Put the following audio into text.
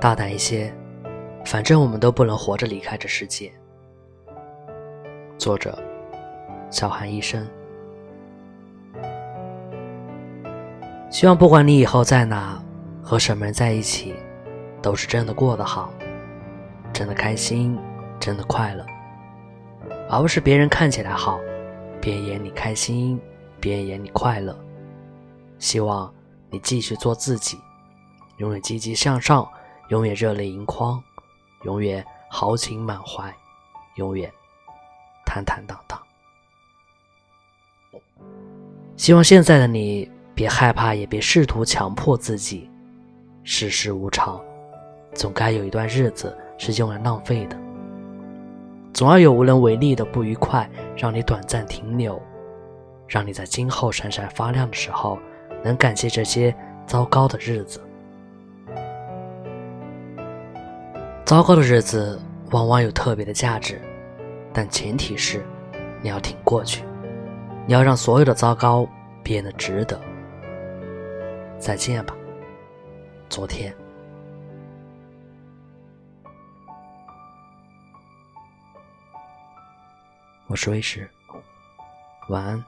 大胆一些，反正我们都不能活着离开这世界。作者：小韩医生。希望不管你以后在哪，和什么人在一起，都是真的过得好，真的开心，真的快乐，而不是别人看起来好，别人眼里开心，别人眼里快乐。希望你继续做自己，永远积极向上。永远热泪盈眶，永远豪情满怀，永远坦坦荡荡。希望现在的你别害怕，也别试图强迫自己。世事无常，总该有一段日子是用来浪费的。总要有无能为力的不愉快，让你短暂停留，让你在今后闪闪发亮的时候，能感谢这些糟糕的日子。糟糕的日子往往有特别的价值，但前提是你要挺过去，你要让所有的糟糕变得值得。再见吧，昨天。我是威士，晚安。